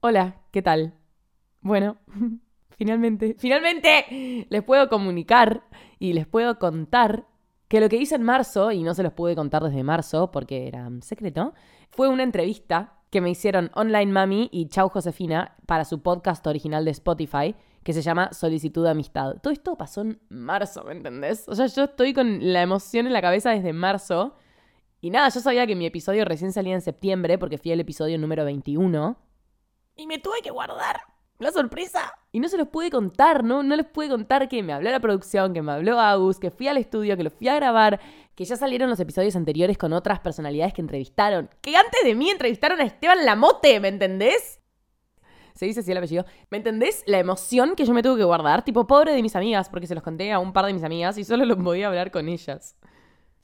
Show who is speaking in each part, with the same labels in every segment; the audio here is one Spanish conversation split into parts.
Speaker 1: Hola, ¿qué tal? Bueno, finalmente, finalmente les puedo comunicar y les puedo contar que lo que hice en marzo, y no se los pude contar desde marzo porque era secreto, fue una entrevista que me hicieron Online Mami y Chau Josefina para su podcast original de Spotify que se llama Solicitud de Amistad. Todo esto pasó en marzo, ¿me entendés? O sea, yo estoy con la emoción en la cabeza desde marzo. Y nada, yo sabía que mi episodio recién salía en septiembre porque fui el episodio número 21. Y me tuve que guardar la sorpresa. Y no se los pude contar, ¿no? No les pude contar que me habló la producción, que me habló Agus, que fui al estudio, que lo fui a grabar, que ya salieron los episodios anteriores con otras personalidades que entrevistaron. Que antes de mí entrevistaron a Esteban Lamote, ¿me entendés? Se dice así el apellido. ¿Me entendés? La emoción que yo me tuve que guardar. Tipo, pobre de mis amigas, porque se los conté a un par de mis amigas y solo los podía hablar con ellas.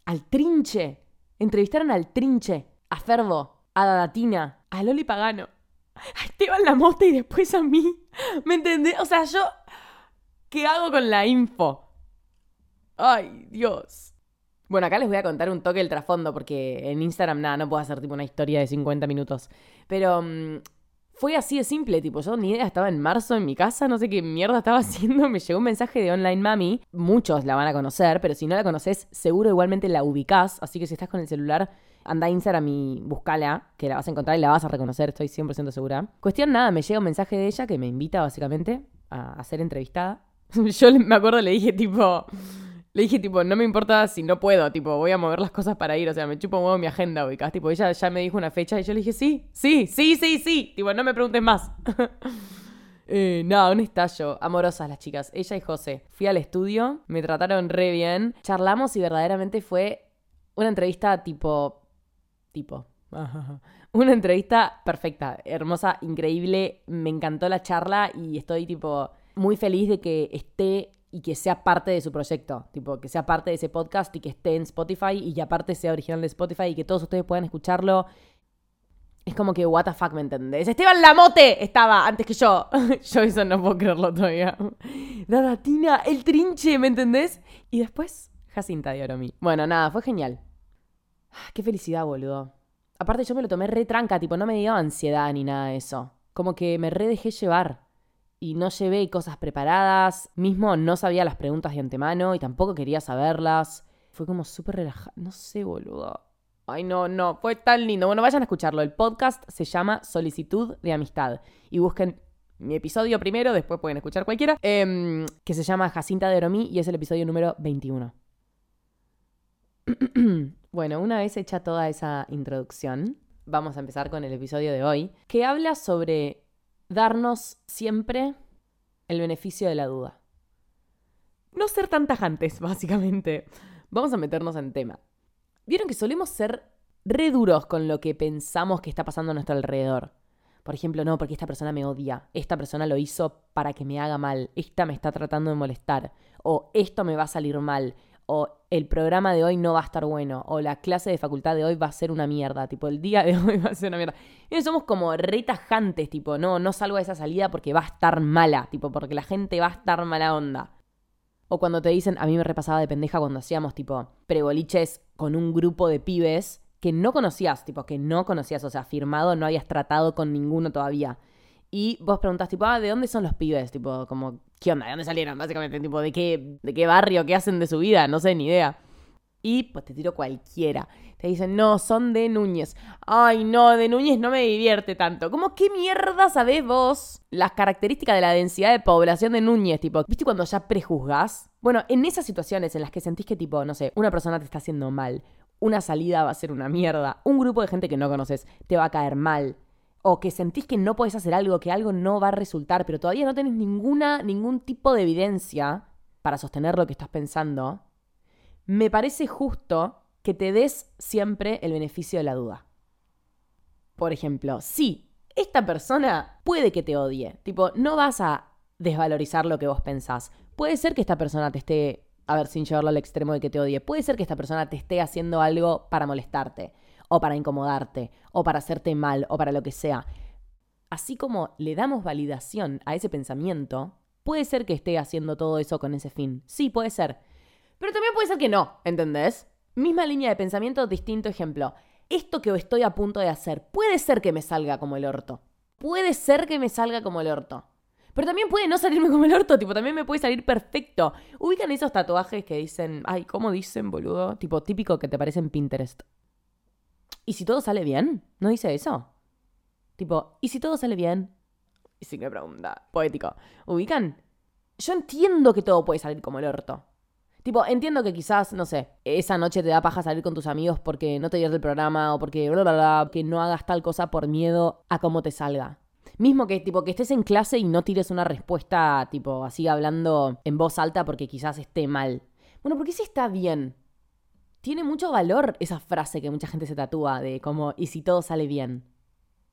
Speaker 1: Al trinche. Entrevistaron al trinche, a Fervo, a Dadatina, a Loli Pagano a Esteban Lamote y después a mí. ¿Me entendés? O sea, yo. ¿Qué hago con la info? Ay, Dios. Bueno, acá les voy a contar un toque del trasfondo porque en Instagram nada, no puedo hacer tipo una historia de 50 minutos. Pero mm, fue así de simple, tipo, yo ni idea, estaba en marzo en mi casa, no sé qué mierda estaba haciendo, me llegó un mensaje de Online Mami, muchos la van a conocer, pero si no la conoces, seguro igualmente la ubicás, así que si estás con el celular, anda a Instagram y buscala, que la vas a encontrar y la vas a reconocer, estoy 100% segura. Cuestión nada, me llega un mensaje de ella que me invita básicamente a, ser entrevistada. Yo me acuerdo, le dije tipo, le dije tipo, no me importa si no puedo, tipo, voy a mover las cosas para ir, o sea, me chupo muevo mi agenda, ubicás, tipo, ella ya me dijo una fecha y yo le dije, sí, sí, sí, sí, sí, tipo, no me preguntes más. Eh, no, un estallo. Amorosas las chicas. Ella y José. Fui al estudio, me trataron re bien. Charlamos y verdaderamente fue una entrevista tipo tipo. Una entrevista perfecta, hermosa, increíble. Me encantó la charla y estoy tipo muy feliz de que esté y que sea parte de su proyecto, tipo que sea parte de ese podcast y que esté en Spotify y que aparte sea original de Spotify y que todos ustedes puedan escucharlo. Es como que, what the fuck, ¿me entendés? Esteban Lamote estaba antes que yo. yo eso no puedo creerlo todavía. Dadatina, el trinche, ¿me entendés? Y después, Jacinta de Oromi. Bueno, nada, fue genial. Qué felicidad, boludo. Aparte yo me lo tomé re tranca, tipo, no me dio ansiedad ni nada de eso. Como que me re dejé llevar. Y no llevé cosas preparadas. Mismo no sabía las preguntas de antemano y tampoco quería saberlas. Fue como súper relajado. No sé, boludo. Ay, no, no, fue tan lindo. Bueno, vayan a escucharlo. El podcast se llama Solicitud de Amistad. Y busquen mi episodio primero, después pueden escuchar cualquiera, em, que se llama Jacinta de Oromí y es el episodio número 21. Bueno, una vez hecha toda esa introducción, vamos a empezar con el episodio de hoy, que habla sobre darnos siempre el beneficio de la duda. No ser tan tajantes, básicamente. Vamos a meternos en tema. Vieron que solemos ser re duros con lo que pensamos que está pasando a nuestro alrededor. Por ejemplo, no, porque esta persona me odia, esta persona lo hizo para que me haga mal, esta me está tratando de molestar, o esto me va a salir mal, o el programa de hoy no va a estar bueno, o la clase de facultad de hoy va a ser una mierda, tipo, el día de hoy va a ser una mierda. Y somos como retajantes, tipo, no, no salgo de esa salida porque va a estar mala, tipo, porque la gente va a estar mala onda. O cuando te dicen, a mí me repasaba de pendeja cuando hacíamos, tipo, preboliches con un grupo de pibes que no conocías, tipo, que no conocías, o sea, firmado, no habías tratado con ninguno todavía. Y vos preguntás, tipo, ah, ¿de dónde son los pibes? Tipo, como, ¿qué onda? ¿De dónde salieron? Básicamente, tipo, ¿de qué, de qué barrio? ¿Qué hacen de su vida? No sé, ni idea. Y pues te tiro cualquiera. Te dicen, no, son de Núñez. Ay, no, de Núñez no me divierte tanto. ¿Cómo qué mierda sabés vos las características de la densidad de población de Núñez? Tipo, ¿viste cuando ya prejuzgás? Bueno, en esas situaciones en las que sentís que, tipo, no sé, una persona te está haciendo mal, una salida va a ser una mierda, un grupo de gente que no conoces te va a caer mal, o que sentís que no podés hacer algo, que algo no va a resultar, pero todavía no tenés ninguna, ningún tipo de evidencia para sostener lo que estás pensando, me parece justo que te des siempre el beneficio de la duda. Por ejemplo, sí, esta persona puede que te odie, tipo, no vas a desvalorizar lo que vos pensás. Puede ser que esta persona te esté, a ver, sin llevarlo al extremo de que te odie, puede ser que esta persona te esté haciendo algo para molestarte o para incomodarte, o para hacerte mal, o para lo que sea. Así como le damos validación a ese pensamiento, puede ser que esté haciendo todo eso con ese fin. Sí, puede ser. Pero también puede ser que no, ¿entendés? Misma línea de pensamiento, distinto ejemplo. Esto que estoy a punto de hacer, puede ser que me salga como el orto. puede ser que me salga como el orto. Pero también puede no salirme como el orto, tipo, también me puede salir perfecto. Ubican esos tatuajes que dicen, ay, ¿cómo dicen, boludo? Tipo, típico que te parecen Pinterest. ¿Y si todo sale bien? ¿No dice eso? Tipo, ¿y si todo sale bien? Y si me pregunta, poético. ¿Ubican? Yo entiendo que todo puede salir como el orto. Tipo, entiendo que quizás, no sé, esa noche te da paja salir con tus amigos porque no te diviertes el programa o porque bla, bla, bla, que no hagas tal cosa por miedo a cómo te salga. Mismo que tipo que estés en clase y no tires una respuesta tipo así hablando en voz alta porque quizás esté mal. Bueno, porque si está bien. Tiene mucho valor esa frase que mucha gente se tatúa de como y si todo sale bien.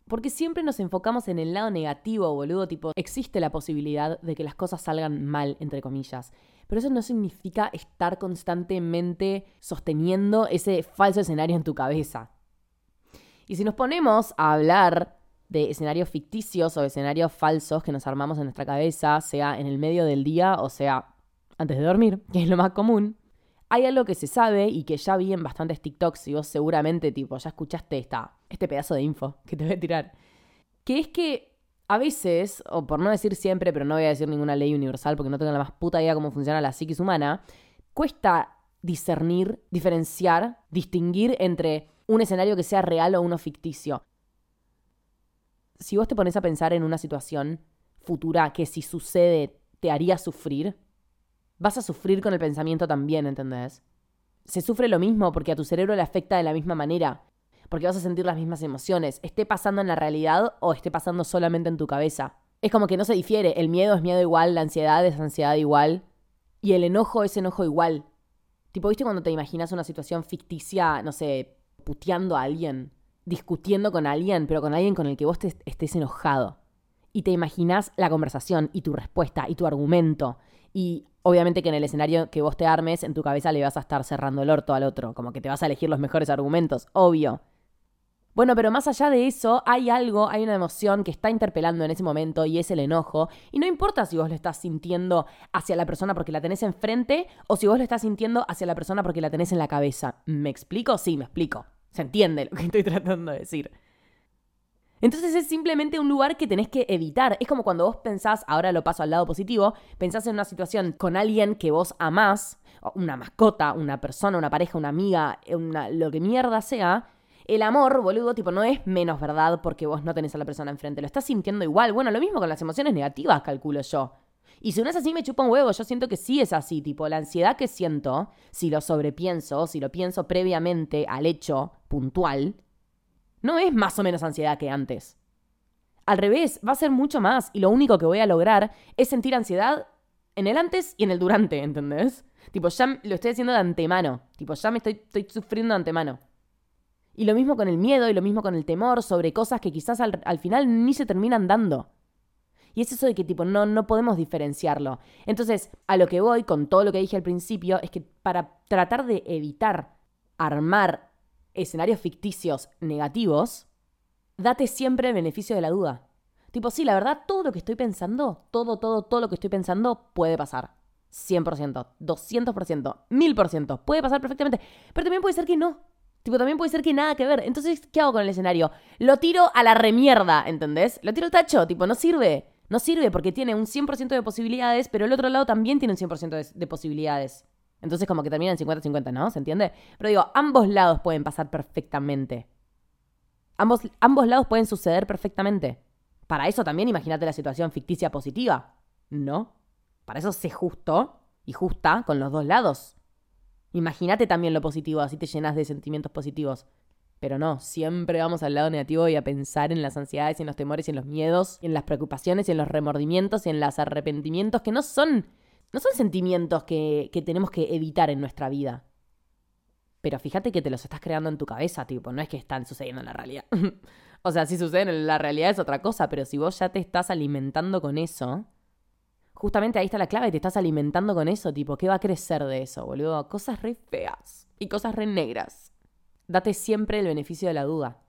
Speaker 1: Porque siempre nos enfocamos en el lado negativo, boludo, tipo, existe la posibilidad de que las cosas salgan mal, entre comillas. Pero eso no significa estar constantemente sosteniendo ese falso escenario en tu cabeza. Y si nos ponemos a hablar de escenarios ficticios o escenarios falsos que nos armamos en nuestra cabeza, sea en el medio del día o sea antes de dormir, que es lo más común, hay algo que se sabe y que ya vi en bastantes TikToks y vos seguramente tipo ya escuchaste esta, este pedazo de info que te voy a tirar, que es que a veces, o por no decir siempre, pero no voy a decir ninguna ley universal porque no tengo la más puta idea cómo funciona la psiquis humana, cuesta discernir, diferenciar, distinguir entre un escenario que sea real o uno ficticio. Si vos te pones a pensar en una situación futura que si sucede te haría sufrir, vas a sufrir con el pensamiento también, ¿entendés? Se sufre lo mismo porque a tu cerebro le afecta de la misma manera, porque vas a sentir las mismas emociones, esté pasando en la realidad o esté pasando solamente en tu cabeza. Es como que no se difiere, el miedo es miedo igual, la ansiedad es ansiedad igual, y el enojo es enojo igual. Tipo, ¿viste cuando te imaginas una situación ficticia, no sé, puteando a alguien? discutiendo con alguien, pero con alguien con el que vos te estés enojado. Y te imaginas la conversación y tu respuesta y tu argumento. Y obviamente que en el escenario que vos te armes, en tu cabeza le vas a estar cerrando el orto al otro, como que te vas a elegir los mejores argumentos, obvio. Bueno, pero más allá de eso, hay algo, hay una emoción que está interpelando en ese momento y es el enojo. Y no importa si vos lo estás sintiendo hacia la persona porque la tenés enfrente o si vos lo estás sintiendo hacia la persona porque la tenés en la cabeza. ¿Me explico? Sí, me explico. Se entiende lo que estoy tratando de decir. Entonces es simplemente un lugar que tenés que evitar. Es como cuando vos pensás, ahora lo paso al lado positivo, pensás en una situación con alguien que vos amás, una mascota, una persona, una pareja, una amiga, lo que mierda sea. El amor, boludo, tipo, no es menos verdad porque vos no tenés a la persona enfrente. Lo estás sintiendo igual. Bueno, lo mismo con las emociones negativas, calculo yo. Y si no es así, me chupa un huevo. Yo siento que sí es así. Tipo, la ansiedad que siento, si lo sobrepienso, si lo pienso previamente al hecho puntual, no es más o menos ansiedad que antes. Al revés, va a ser mucho más. Y lo único que voy a lograr es sentir ansiedad en el antes y en el durante, ¿entendés? Tipo, ya lo estoy haciendo de antemano. Tipo, ya me estoy, sufriendo de antemano. Y lo mismo con el miedo y lo mismo con el temor sobre cosas que quizás al, al final ni se terminan dando. Y es eso de que tipo no, no podemos diferenciarlo. Entonces, a lo que voy con todo lo que dije al principio es que para tratar de evitar armar escenarios ficticios negativos, date siempre el beneficio de la duda. Tipo, sí, la verdad, todo lo que estoy pensando, todo, todo, todo lo que estoy pensando puede pasar. 100%, 200%, 1000%, puede pasar perfectamente. Pero también puede ser que no. Tipo, también puede ser que nada que ver. Entonces, ¿qué hago con el escenario? Lo tiro a la remierda, ¿entendés? Lo tiro al tacho, tipo, no sirve. No sirve porque tiene un 100% de posibilidades, pero el otro lado también tiene un 100% de, posibilidades. Entonces como que termina en 50-50, ¿no? ¿Se entiende? Pero digo, ambos lados pueden pasar perfectamente. Ambos, ambos lados pueden suceder perfectamente. Para eso también imagínate la situación ficticia positiva, ¿no? Para eso sé justo y justa con los dos lados. Imagínate también lo positivo, así te llenas de sentimientos positivos. Pero no, siempre vamos al lado negativo y a pensar en las ansiedades y en los temores y en los miedos, en las preocupaciones y en los remordimientos y en los arrepentimientos que no son, no son sentimientos que, que tenemos que evitar en nuestra vida. Pero fíjate que te los estás creando en tu cabeza, tipo, no es que están sucediendo en la realidad. o sea, si suceden en la realidad es otra cosa, pero si vos ya te estás alimentando con eso, justamente ahí está la clave, te estás alimentando con eso, tipo, ¿qué va a crecer de eso, boludo? Cosas re feas y cosas re negras. Date siempre el beneficio de la duda.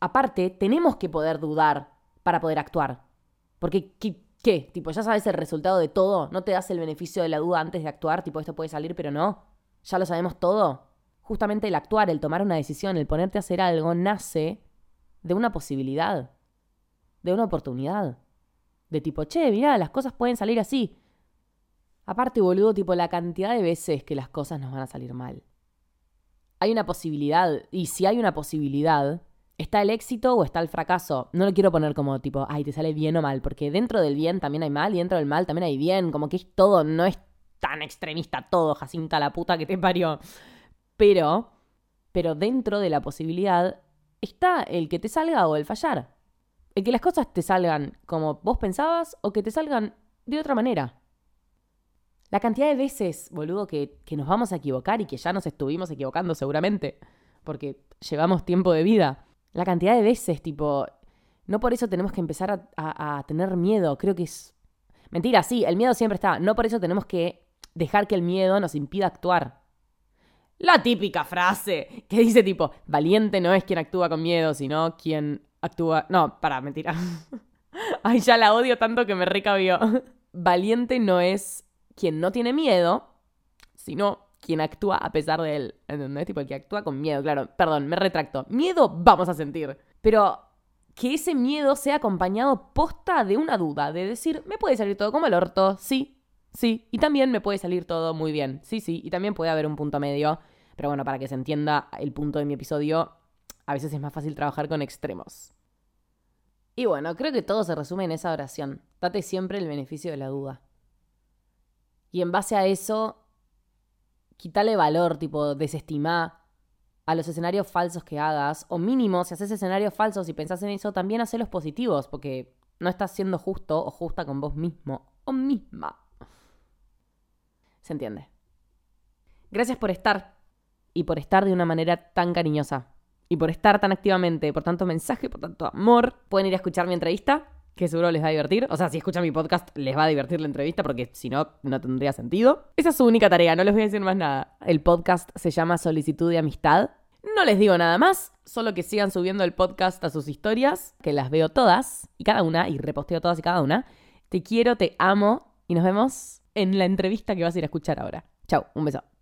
Speaker 1: Aparte, tenemos que poder dudar para poder actuar. Porque. Tipo, ya sabes el resultado de todo. No te das el beneficio de la duda antes de actuar. Tipo, esto puede salir, pero no. Ya lo sabemos todo. Justamente el actuar, el tomar una decisión, el ponerte a hacer algo, nace de una posibilidad. de una oportunidad. De tipo, che, mirá, las cosas pueden salir así. Aparte, boludo, tipo la cantidad de veces que las cosas nos van a salir mal. Hay una posibilidad, y si hay una posibilidad, está el éxito o está el fracaso. No lo quiero poner como tipo, ay, te sale bien o mal, porque dentro del bien también hay mal y dentro del mal también hay bien, como que es todo, no es tan extremista todo, Jacinta, la puta que te parió. Pero, pero dentro de la posibilidad está el que te salga o el fallar. El que las cosas te salgan como vos pensabas o que te salgan de otra manera. La cantidad de veces, boludo, que, que nos vamos a equivocar y que ya nos estuvimos equivocando seguramente, porque llevamos tiempo de vida. La cantidad de veces, tipo, no por eso tenemos que empezar a, tener miedo. Creo que es... Mentira, sí, el miedo siempre está. No por eso tenemos que dejar que el miedo nos impida actuar. La típica frase que dice tipo, valiente no es quien actúa con miedo, sino quien actúa... No, para, mentira. Ay, ya la odio tanto que me recabió. valiente no es quien no tiene miedo, sino quien actúa a pesar de él. ¿Entendés? Tipo el que actúa con miedo, claro. Perdón, me retracto. Miedo vamos a sentir. Pero que ese miedo sea acompañado posta de una duda, de decir, me puede salir todo como el orto, sí, sí, y también me puede salir todo muy bien, sí, sí, y también puede haber un punto medio, pero bueno, para que se entienda el punto de mi episodio, a veces es más fácil trabajar con extremos. Y bueno, creo que todo se resume en esa oración, date siempre el beneficio de la duda. Y en base a eso, quítale valor, tipo, desestimá a los escenarios falsos que hagas. O mínimo, si haces escenarios falsos y pensás en eso, también los positivos, porque no estás siendo justo o justa con vos mismo o misma. ¿Se entiende? Gracias por estar. Y por estar de una manera tan cariñosa. Y por estar tan activamente, por tanto mensaje, por tanto amor. Pueden ir a escuchar mi entrevista que seguro les va a divertir. O sea, si escuchan mi podcast, les va a divertir la entrevista porque si no, no tendría sentido. Esa es su única tarea, no les voy a decir más nada. El podcast se llama Solicitud de Amistad. No les digo nada más, solo que sigan subiendo el podcast a sus historias, que las veo todas y cada una, y reposteo todas y cada una. Te quiero, te amo y nos vemos en la entrevista que vas a ir a escuchar ahora. Chau, un beso.